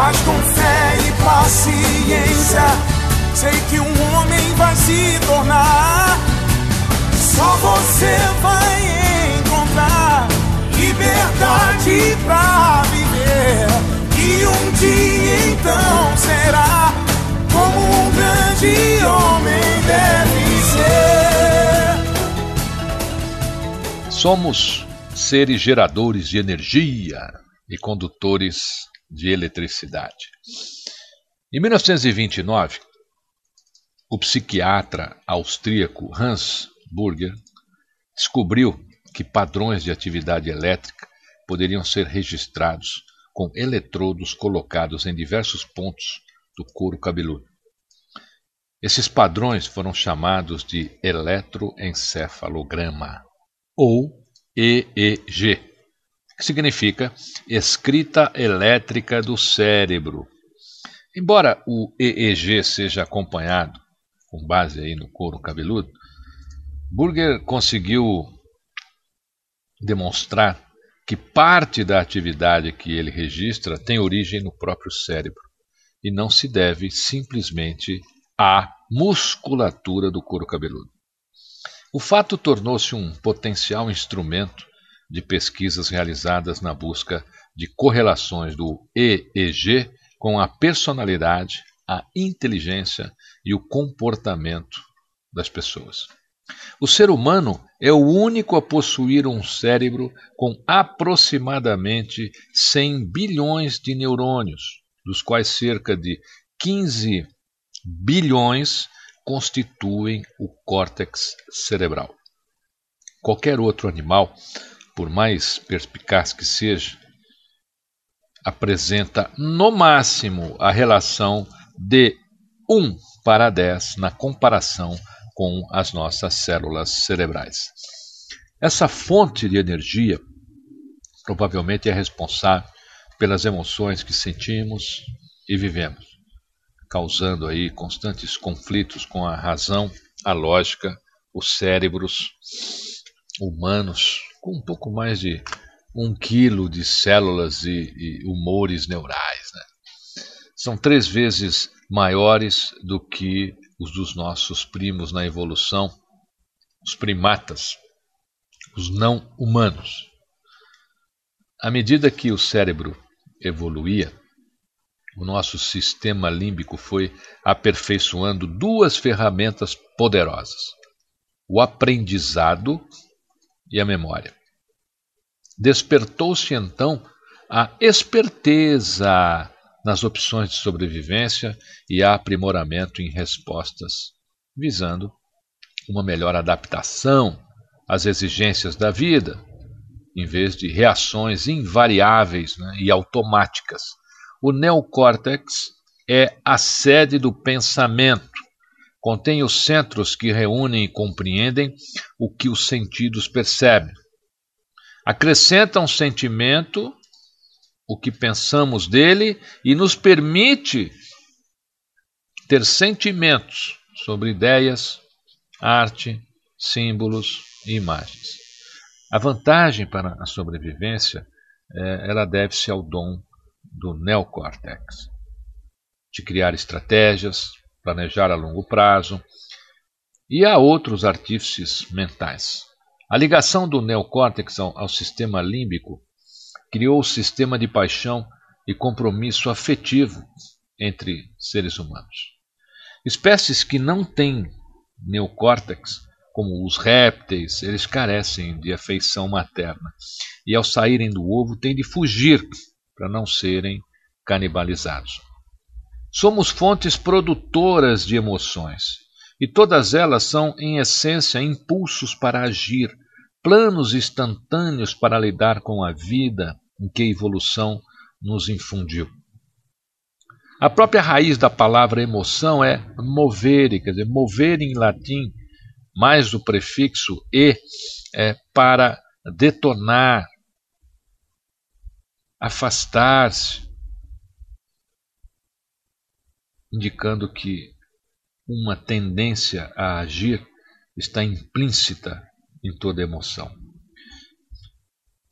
Mas com fé e paciência, sei que um homem vai se tornar. Só você vai encontrar liberdade pra viver. E um dia então será como um grande homem deve ser. Somos seres geradores de energia e condutores de eletricidade. Em 1929, o psiquiatra austríaco Hans Burger descobriu que padrões de atividade elétrica poderiam ser registrados com eletrodos colocados em diversos pontos do couro cabeludo. Esses padrões foram chamados de eletroencefalograma ou EEG, que significa escrita elétrica do cérebro. Embora o EEG seja acompanhado com base aí no couro cabeludo, Burger conseguiu demonstrar que parte da atividade que ele registra tem origem no próprio cérebro e não se deve simplesmente à musculatura do couro cabeludo. O fato tornou-se um potencial instrumento de pesquisas realizadas na busca de correlações do EEG com a personalidade, a inteligência e o comportamento das pessoas. O ser humano é o único a possuir um cérebro com aproximadamente 100 bilhões de neurônios, dos quais cerca de 15 bilhões constituem o córtex cerebral. Qualquer outro animal, por mais perspicaz que seja, apresenta no máximo a relação de 1 para 10 na comparação com as nossas células cerebrais. Essa fonte de energia provavelmente é responsável pelas emoções que sentimos e vivemos, causando aí constantes conflitos com a razão, a lógica, os cérebros humanos com um pouco mais de um quilo de células e, e humores neurais. Né? São três vezes maiores do que os dos nossos primos na evolução, os primatas, os não humanos. À medida que o cérebro evoluía, o nosso sistema límbico foi aperfeiçoando duas ferramentas poderosas: o aprendizado e a memória. Despertou-se então a esperteza nas opções de sobrevivência e aprimoramento em respostas, visando uma melhor adaptação às exigências da vida, em vez de reações invariáveis né, e automáticas. O neocórtex é a sede do pensamento. Contém os centros que reúnem e compreendem o que os sentidos percebem. Acrescenta um sentimento o que pensamos dele e nos permite ter sentimentos sobre ideias, arte, símbolos e imagens. A vantagem para a sobrevivência é, ela deve-se ao dom do neocórtex, de criar estratégias, planejar a longo prazo, e há outros artífices mentais. A ligação do neocórtex ao, ao sistema límbico criou o sistema de paixão e compromisso afetivo entre seres humanos. Espécies que não têm neocórtex, como os répteis, eles carecem de afeição materna e, ao saírem do ovo, têm de fugir para não serem canibalizados. Somos fontes produtoras de emoções e todas elas são, em essência, impulsos para agir, planos instantâneos para lidar com a vida em que a evolução nos infundiu. A própria raiz da palavra emoção é movere, quer dizer, mover em latim, mais o prefixo e, é para detonar, afastar-se, indicando que uma tendência a agir está implícita em toda emoção.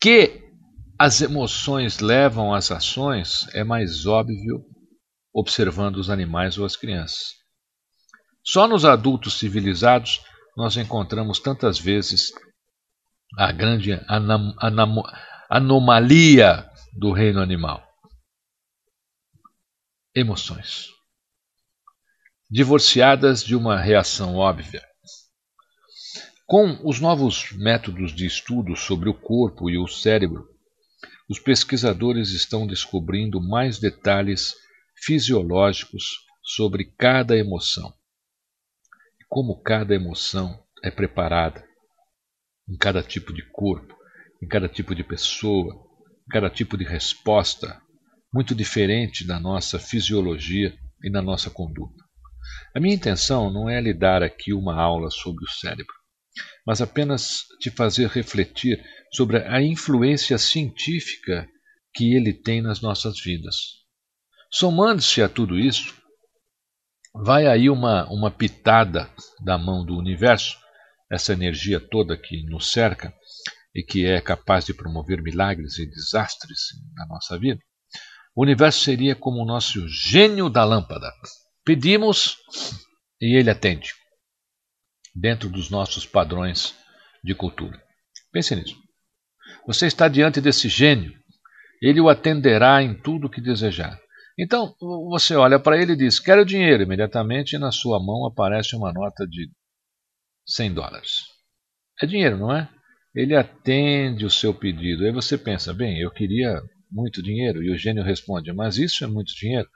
Que as emoções levam às ações é mais óbvio observando os animais ou as crianças. Só nos adultos civilizados nós encontramos tantas vezes a grande anomalia do reino animal. Emoções divorciadas de uma reação óbvia. Com os novos métodos de estudo sobre o corpo e o cérebro, os pesquisadores estão descobrindo mais detalhes fisiológicos sobre cada emoção. Como cada emoção é preparada em cada tipo de corpo, em cada tipo de pessoa, em cada tipo de resposta, muito diferente da nossa fisiologia e da nossa conduta. A minha intenção não é lhe dar aqui uma aula sobre o cérebro, mas apenas te fazer refletir sobre a influência científica que ele tem nas nossas vidas. Somando-se a tudo isso, vai aí uma, uma pitada da mão do universo, essa energia toda que nos cerca e que é capaz de promover milagres e desastres na nossa vida. O universo seria como o nosso gênio da lâmpada. Pedimos e ele atende, dentro dos nossos padrões de cultura. Pense nisso. Você está diante desse gênio, ele o atenderá em tudo o que desejar. Então, você olha para ele e diz: Quero dinheiro. Imediatamente na sua mão aparece uma nota de 100 dólares. É dinheiro, não é? Ele atende o seu pedido. Aí você pensa: Bem, eu queria muito dinheiro. E o gênio responde: Mas isso é muito dinheiro.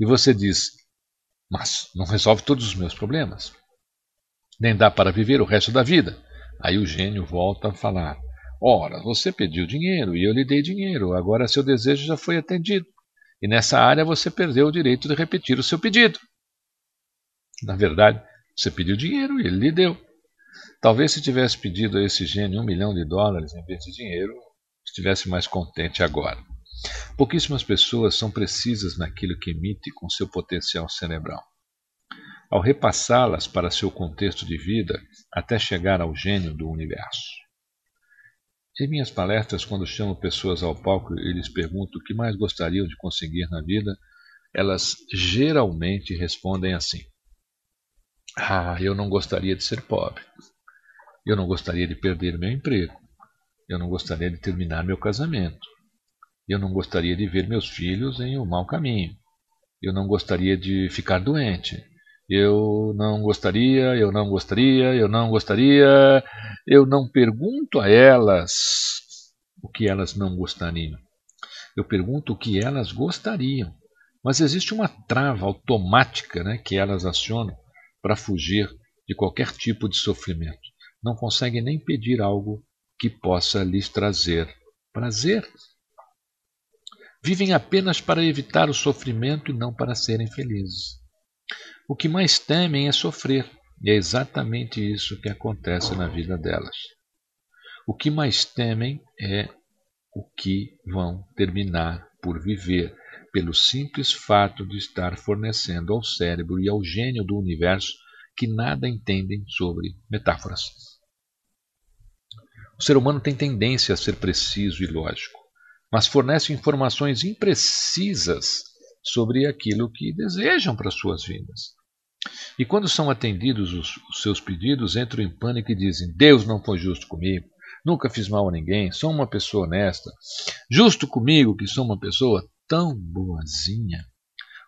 E você diz: mas não resolve todos os meus problemas. Nem dá para viver o resto da vida. Aí o gênio volta a falar: Ora, você pediu dinheiro e eu lhe dei dinheiro, agora seu desejo já foi atendido. E nessa área você perdeu o direito de repetir o seu pedido. Na verdade, você pediu dinheiro e ele lhe deu. Talvez se tivesse pedido a esse gênio um milhão de dólares em vez de dinheiro, estivesse mais contente agora. Pouquíssimas pessoas são precisas naquilo que emite com seu potencial cerebral. Ao repassá-las para seu contexto de vida, até chegar ao gênio do universo. Em minhas palestras, quando chamo pessoas ao palco e lhes pergunto o que mais gostariam de conseguir na vida, elas geralmente respondem assim: Ah, eu não gostaria de ser pobre. Eu não gostaria de perder meu emprego. Eu não gostaria de terminar meu casamento. Eu não gostaria de ver meus filhos em um mau caminho. Eu não gostaria de ficar doente. Eu não gostaria, eu não gostaria, eu não gostaria. Eu não pergunto a elas o que elas não gostariam. Eu pergunto o que elas gostariam. Mas existe uma trava automática né, que elas acionam para fugir de qualquer tipo de sofrimento. Não conseguem nem pedir algo que possa lhes trazer prazer. Vivem apenas para evitar o sofrimento e não para serem felizes. O que mais temem é sofrer, e é exatamente isso que acontece na vida delas. O que mais temem é o que vão terminar por viver, pelo simples fato de estar fornecendo ao cérebro e ao gênio do universo que nada entendem sobre metáforas. O ser humano tem tendência a ser preciso e lógico, mas fornece informações imprecisas sobre aquilo que desejam para suas vidas. E quando são atendidos os, os, seus pedidos, entram em pânico e dizem: Deus não foi justo comigo, nunca fiz mal a ninguém, sou uma pessoa honesta, justo comigo que sou uma pessoa tão boazinha.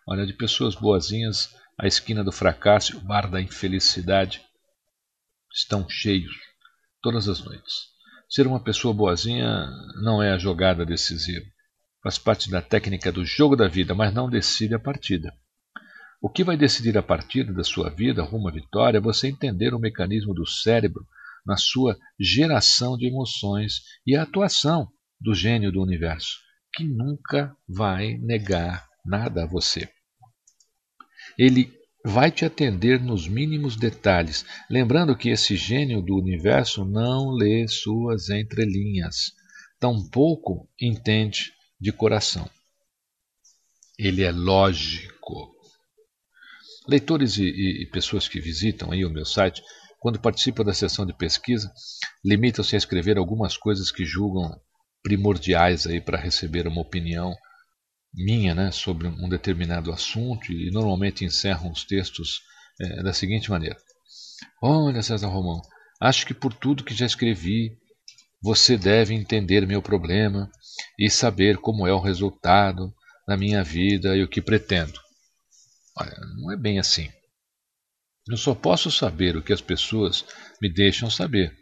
Olha, de pessoas boazinhas, a esquina do fracasso e o bar da infelicidade estão cheios todas as noites. Ser uma pessoa boazinha não é a jogada decisiva. Faz parte da técnica do jogo da vida, mas não decide a partida. O que vai decidir a partida da sua vida rumo à vitória é você entender o mecanismo do cérebro na sua geração de emoções e a atuação do gênio do universo, que nunca vai negar nada a você. Ele vai te atender nos mínimos detalhes, lembrando que esse gênio do universo não lê suas entrelinhas, tampouco entende de coração. Ele é lógico. Leitores e, e, e pessoas que visitam aí o meu site, quando participam da sessão de pesquisa, limitam-se a escrever algumas coisas que julgam primordiais aí para receber uma opinião minha né, sobre um determinado assunto e normalmente encerram os textos é, da seguinte maneira: Olha, César Romão, acho que por tudo que já escrevi, você deve entender meu problema e saber como é o resultado na minha vida e o que pretendo. Olha, não é bem assim. Eu só posso saber o que as pessoas me deixam saber.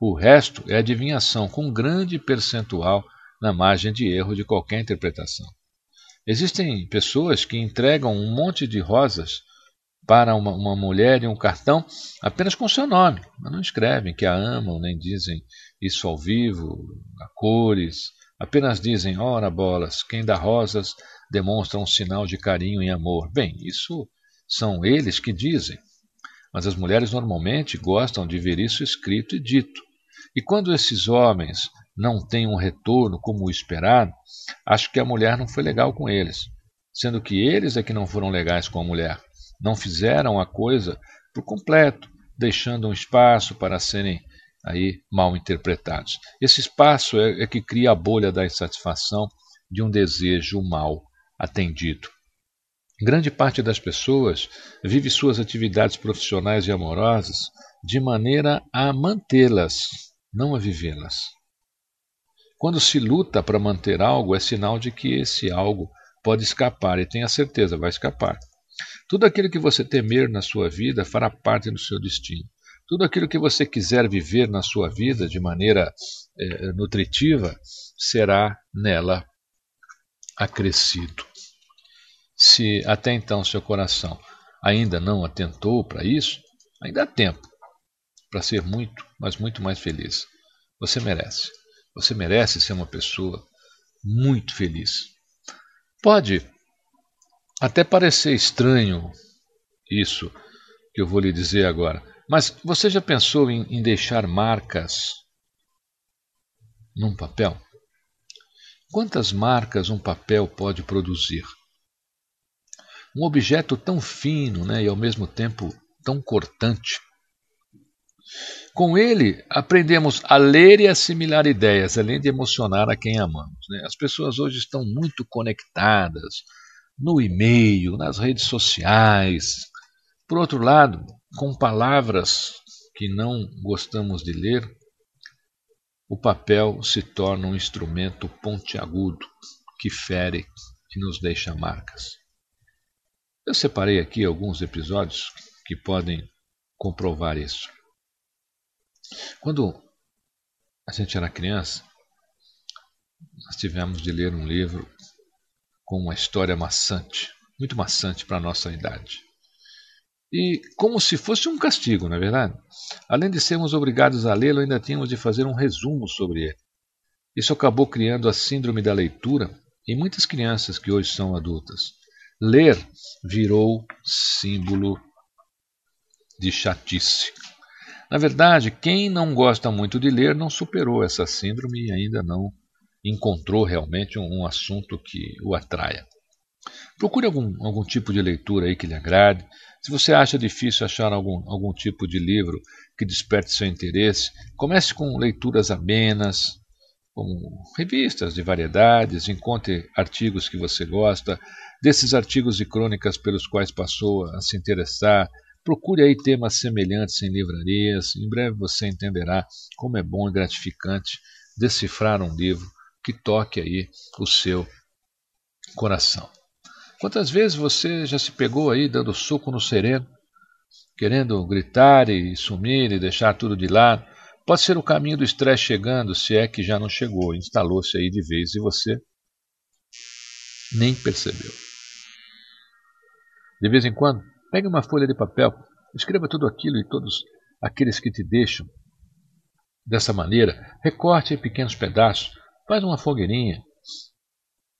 O resto é adivinhação com grande percentual na margem de erro de qualquer interpretação. Existem pessoas que entregam um monte de rosas para uma, uma, mulher e um cartão apenas com seu nome, mas não escrevem que a amam, nem dizem isso ao vivo, a cores, apenas dizem, ora bolas, quem dá rosas demonstra um sinal de carinho e amor. Bem, isso são eles que dizem, mas as mulheres normalmente gostam de ver isso escrito e dito. E quando esses homens não têm um retorno como o esperado, acho que a mulher não foi legal com eles, sendo que eles é que não foram legais com a mulher. Não fizeram a coisa por completo, deixando um espaço para serem aí mal interpretados. Esse espaço é, é que cria a bolha da insatisfação de um desejo mal atendido. Grande parte das pessoas vive suas atividades profissionais e amorosas de maneira a mantê-las, não a vivê-las. Quando se luta para manter algo, é sinal de que esse algo pode escapar, e tenha certeza, vai escapar. Tudo aquilo que você temer na sua vida fará parte do seu destino. Tudo aquilo que você quiser viver na sua vida de maneira é, nutritiva será nela acrescido. Se até então seu coração ainda não atentou para isso, ainda há tempo para ser muito, mas muito mais feliz. Você merece. Você merece ser uma pessoa muito feliz. Pode até parecer estranho isso que eu vou lhe dizer agora, mas você já pensou em, em deixar marcas num papel? Quantas marcas um papel pode produzir? Um objeto tão fino né, e ao mesmo tempo tão cortante com ele, aprendemos a ler e assimilar ideias, além de emocionar a quem amamos. Né? As pessoas hoje estão muito conectadas no e-mail, nas redes sociais. Por outro lado, com palavras que não gostamos de ler, o papel se torna um instrumento pontiagudo que fere e nos deixa marcas. Eu separei aqui alguns episódios que podem comprovar isso. Quando a gente era criança, nós tivemos de ler um livro com uma história maçante, muito maçante para a nossa idade. E como se fosse um castigo, não é verdade? Além de sermos obrigados a lê-lo, ainda tínhamos de fazer um resumo sobre ele. Isso acabou criando a síndrome da leitura em muitas crianças que hoje são adultas. Ler virou símbolo de chatice. Na verdade, quem não gosta muito de ler não superou essa síndrome e ainda não encontrou realmente um, assunto que o atraia. Procure algum, algum tipo de leitura aí que lhe agrade. Se você acha difícil achar algum, algum tipo de livro que desperte seu interesse, comece com leituras amenas, como revistas de variedades, encontre artigos que você gosta, desses artigos e crônicas pelos quais passou a se interessar, procure aí temas semelhantes em livrarias, em breve você entenderá como é bom e gratificante decifrar um livro que toque aí o seu coração. Quantas vezes você já se pegou aí dando soco no sereno, querendo gritar e sumir e deixar tudo de lado, Pode ser o caminho do estresse chegando, se é que já não chegou, instalou-se aí de vez e você nem percebeu. De vez em quando, pegue uma folha de papel, escreva tudo aquilo e todos aqueles que te deixam dessa maneira, recorte em pequenos pedaços, faz uma fogueirinha,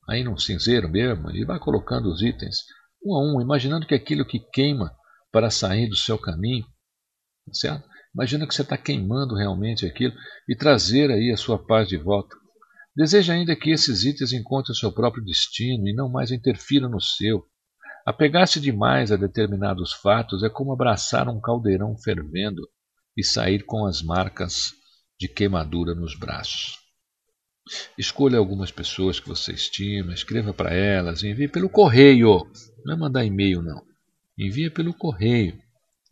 aí num cinzeiro mesmo, e vai colocando os itens um a um, imaginando que aquilo que queima para sair do seu caminho, tá certo? Imagina que você está queimando realmente aquilo e trazer aí a sua paz de volta. Deseja ainda que esses itens encontrem o seu próprio destino e não mais interfiram no seu. Apegar-se demais a determinados fatos é como abraçar um caldeirão fervendo e sair com as marcas de queimadura nos braços. Escolha algumas pessoas que você estima, escreva para elas, envie pelo correio. Não é mandar e-mail, não. Envia pelo correio.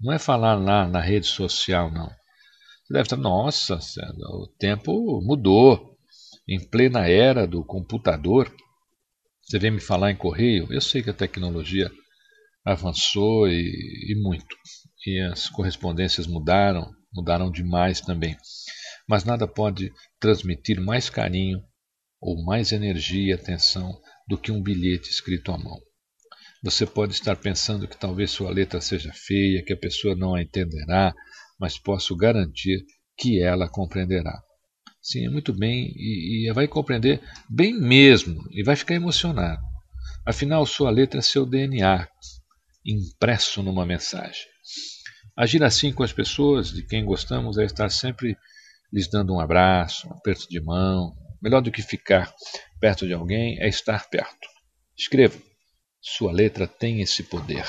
Não é falar lá na rede social, não. Você deve estar, nossa, o tempo mudou. Em plena era do computador, você vem me falar em correio? Eu sei que a tecnologia avançou e, e muito. E as correspondências mudaram, mudaram demais também. Mas nada pode transmitir mais carinho ou mais energia e atenção do que um bilhete escrito à mão. Você pode estar pensando que talvez sua letra seja feia, que a pessoa não a entenderá, mas posso garantir que ela compreenderá. Sim, é muito bem, e, e vai compreender bem mesmo, e vai ficar emocionado. Afinal, sua letra é seu DNA, impresso numa mensagem. Agir assim com as pessoas de quem gostamos é estar sempre lhes dando um abraço, um aperto de mão. Melhor do que ficar perto de alguém é estar perto. Escreva. Sua letra tem esse poder.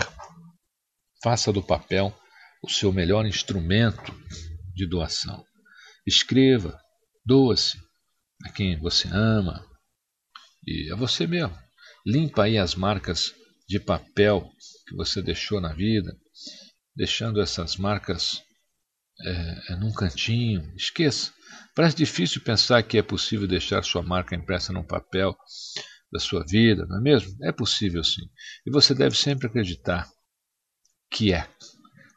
Faça do papel o seu melhor instrumento de doação. Escreva, doa-se a quem você ama e a você mesmo. Limpa aí as marcas de papel que você deixou na vida, deixando essas marcas é, é, num cantinho. Esqueça. Parece difícil pensar que é possível deixar sua marca impressa num papel da sua vida, não é mesmo? É possível sim. E você deve sempre acreditar que é,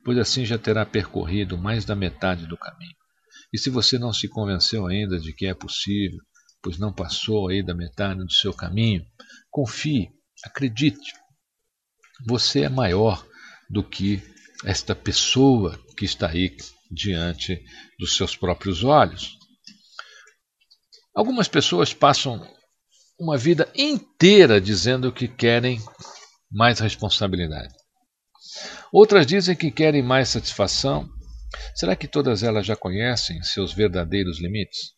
pois assim já terá percorrido mais da metade do caminho. E se você não se convenceu ainda de que é possível, pois não passou aí da metade do seu caminho, confie, acredite. Você é maior do que esta pessoa que está aí diante dos seus próprios olhos. Algumas pessoas passam uma vida inteira dizendo que querem mais responsabilidade. Outras dizem que querem mais satisfação. Será que todas elas já conhecem seus verdadeiros limites?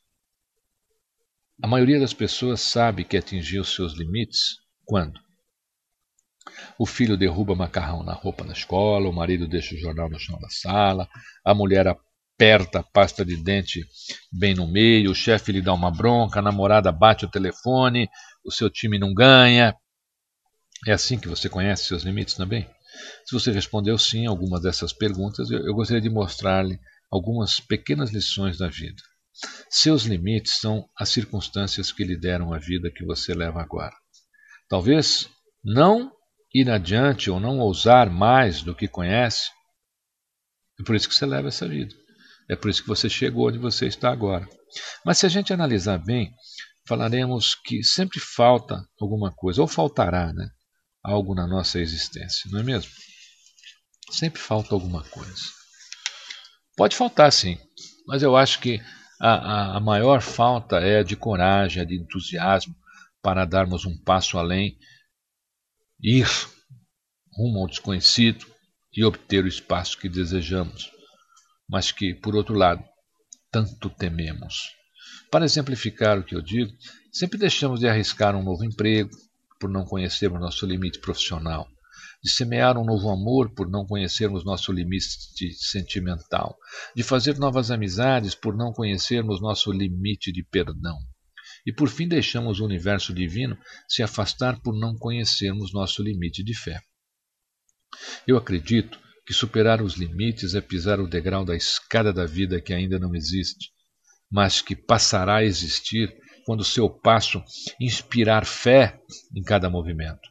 A maioria das pessoas sabe que atingiu seus limites quando? O filho derruba macarrão na roupa na escola, o marido deixa o jornal no chão da sala, a mulher aperta a pasta de dente bem no meio, o chefe lhe dá uma bronca, a namorada bate o telefone, o seu time não ganha. É assim que você conhece seus limites também? Se você respondeu sim a algumas dessas perguntas, eu, eu gostaria de mostrar-lhe algumas pequenas lições da vida. Seus limites são as circunstâncias que lhe deram a vida que você leva agora. Talvez não ir adiante ou não ousar mais do que conhece. É por isso que você leva essa vida. É por isso que você chegou onde você está agora. Mas se a gente analisar bem, falaremos que sempre falta alguma coisa, ou faltará, né? Algo na nossa existência, não é mesmo? Sempre falta alguma coisa. Pode faltar, sim, mas eu acho que a, a, a maior falta é de coragem, de entusiasmo para darmos um passo além, ir rumo ao desconhecido e obter o espaço que desejamos mas que, por outro lado, tanto tememos. Para exemplificar o que eu digo, sempre deixamos de arriscar um novo emprego por não conhecermos nosso limite profissional, de semear um novo amor por não conhecermos nosso limite sentimental, de fazer novas amizades por não conhecermos nosso limite de perdão. E por fim deixamos o universo divino se afastar por não conhecermos nosso limite de fé. Eu acredito que superar os limites é pisar o degrau da escada da vida que ainda não existe, mas que passará a existir quando seu passo inspirar fé em cada movimento.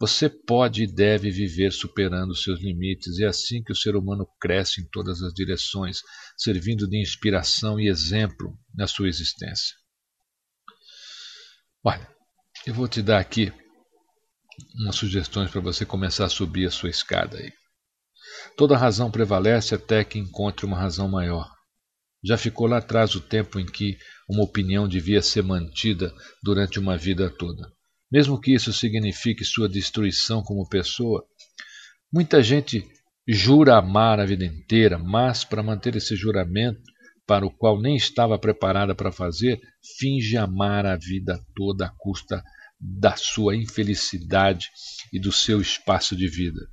Você pode e deve viver superando seus limites, e é assim que o ser humano cresce em todas as direções, servindo de inspiração e exemplo na sua existência. Olha, eu vou te dar aqui umas sugestões para você começar a subir a sua escada aí. Toda razão prevalece até que encontre uma razão maior. Já ficou lá atrás o tempo em que uma opinião devia ser mantida durante uma vida toda. Mesmo que isso signifique sua destruição como pessoa, muita gente jura amar a vida inteira, mas para manter esse juramento, para o qual nem estava preparada para fazer, finge amar a vida toda à custa da sua infelicidade e do seu espaço de vida.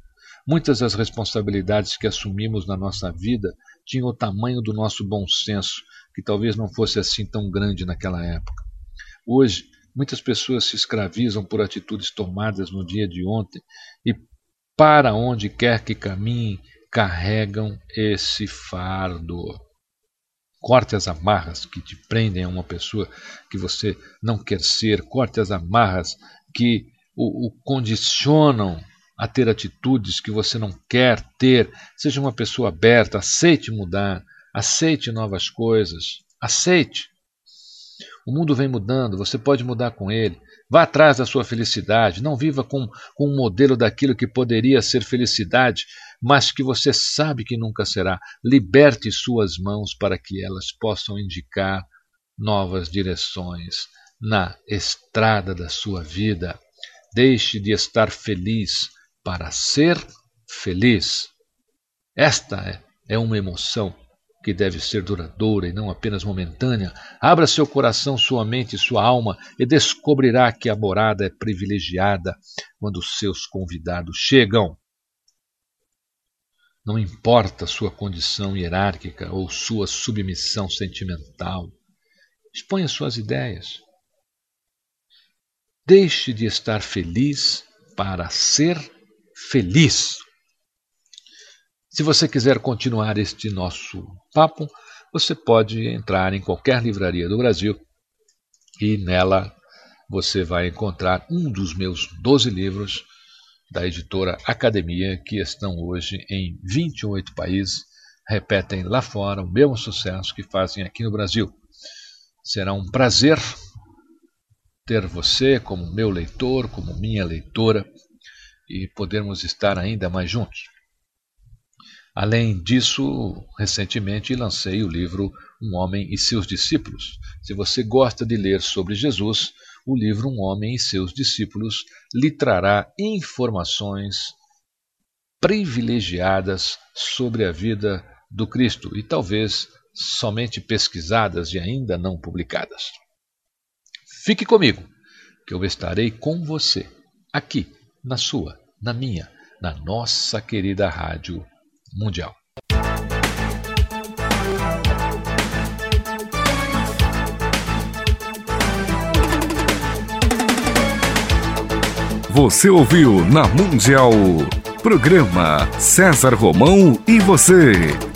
Muitas das responsabilidades que assumimos na nossa vida tinham o tamanho do nosso bom senso, que talvez não fosse assim tão grande naquela época. Hoje, muitas pessoas se escravizam por atitudes tomadas no dia de ontem e, para onde quer que caminhem, carregam esse fardo. Corte as amarras que te prendem a uma pessoa que você não quer ser, corte as amarras que o, o condicionam a ter atitudes que você não quer ter. Seja uma pessoa aberta, aceite mudar, aceite novas coisas, aceite. O mundo vem mudando, você pode mudar com ele. Vá atrás da sua felicidade, não viva com, com um modelo daquilo que poderia ser felicidade, mas que você sabe que nunca será. Liberte suas mãos para que elas possam indicar novas direções na estrada da sua vida. Deixe de estar feliz para ser feliz. Esta é, é uma emoção que deve ser duradoura e não apenas momentânea. Abra seu coração, sua mente e sua alma e descobrirá que a morada é privilegiada quando seus convidados chegam. Não importa sua condição hierárquica ou sua submissão sentimental. Exponha suas ideias. Deixe de estar feliz para ser feliz. Se você quiser continuar este nosso papo, você pode entrar em qualquer livraria do Brasil e nela você vai encontrar um dos meus 12 livros da editora Academia, que estão hoje em 28 países, repetem lá fora o mesmo sucesso que fazem aqui no Brasil. Será um prazer ter você como meu leitor, como minha leitora e podermos estar ainda mais juntos. Além disso, recentemente lancei o livro Um Homem e Seus Discípulos. Se você gosta de ler sobre Jesus, o livro Um Homem e Seus Discípulos lhe trará informações privilegiadas sobre a vida do Cristo e talvez somente pesquisadas e ainda não publicadas. Fique comigo, que eu estarei com você aqui na sua, na minha, na nossa querida Rádio Mundial. Você ouviu na Mundial. Programa César Romão e você.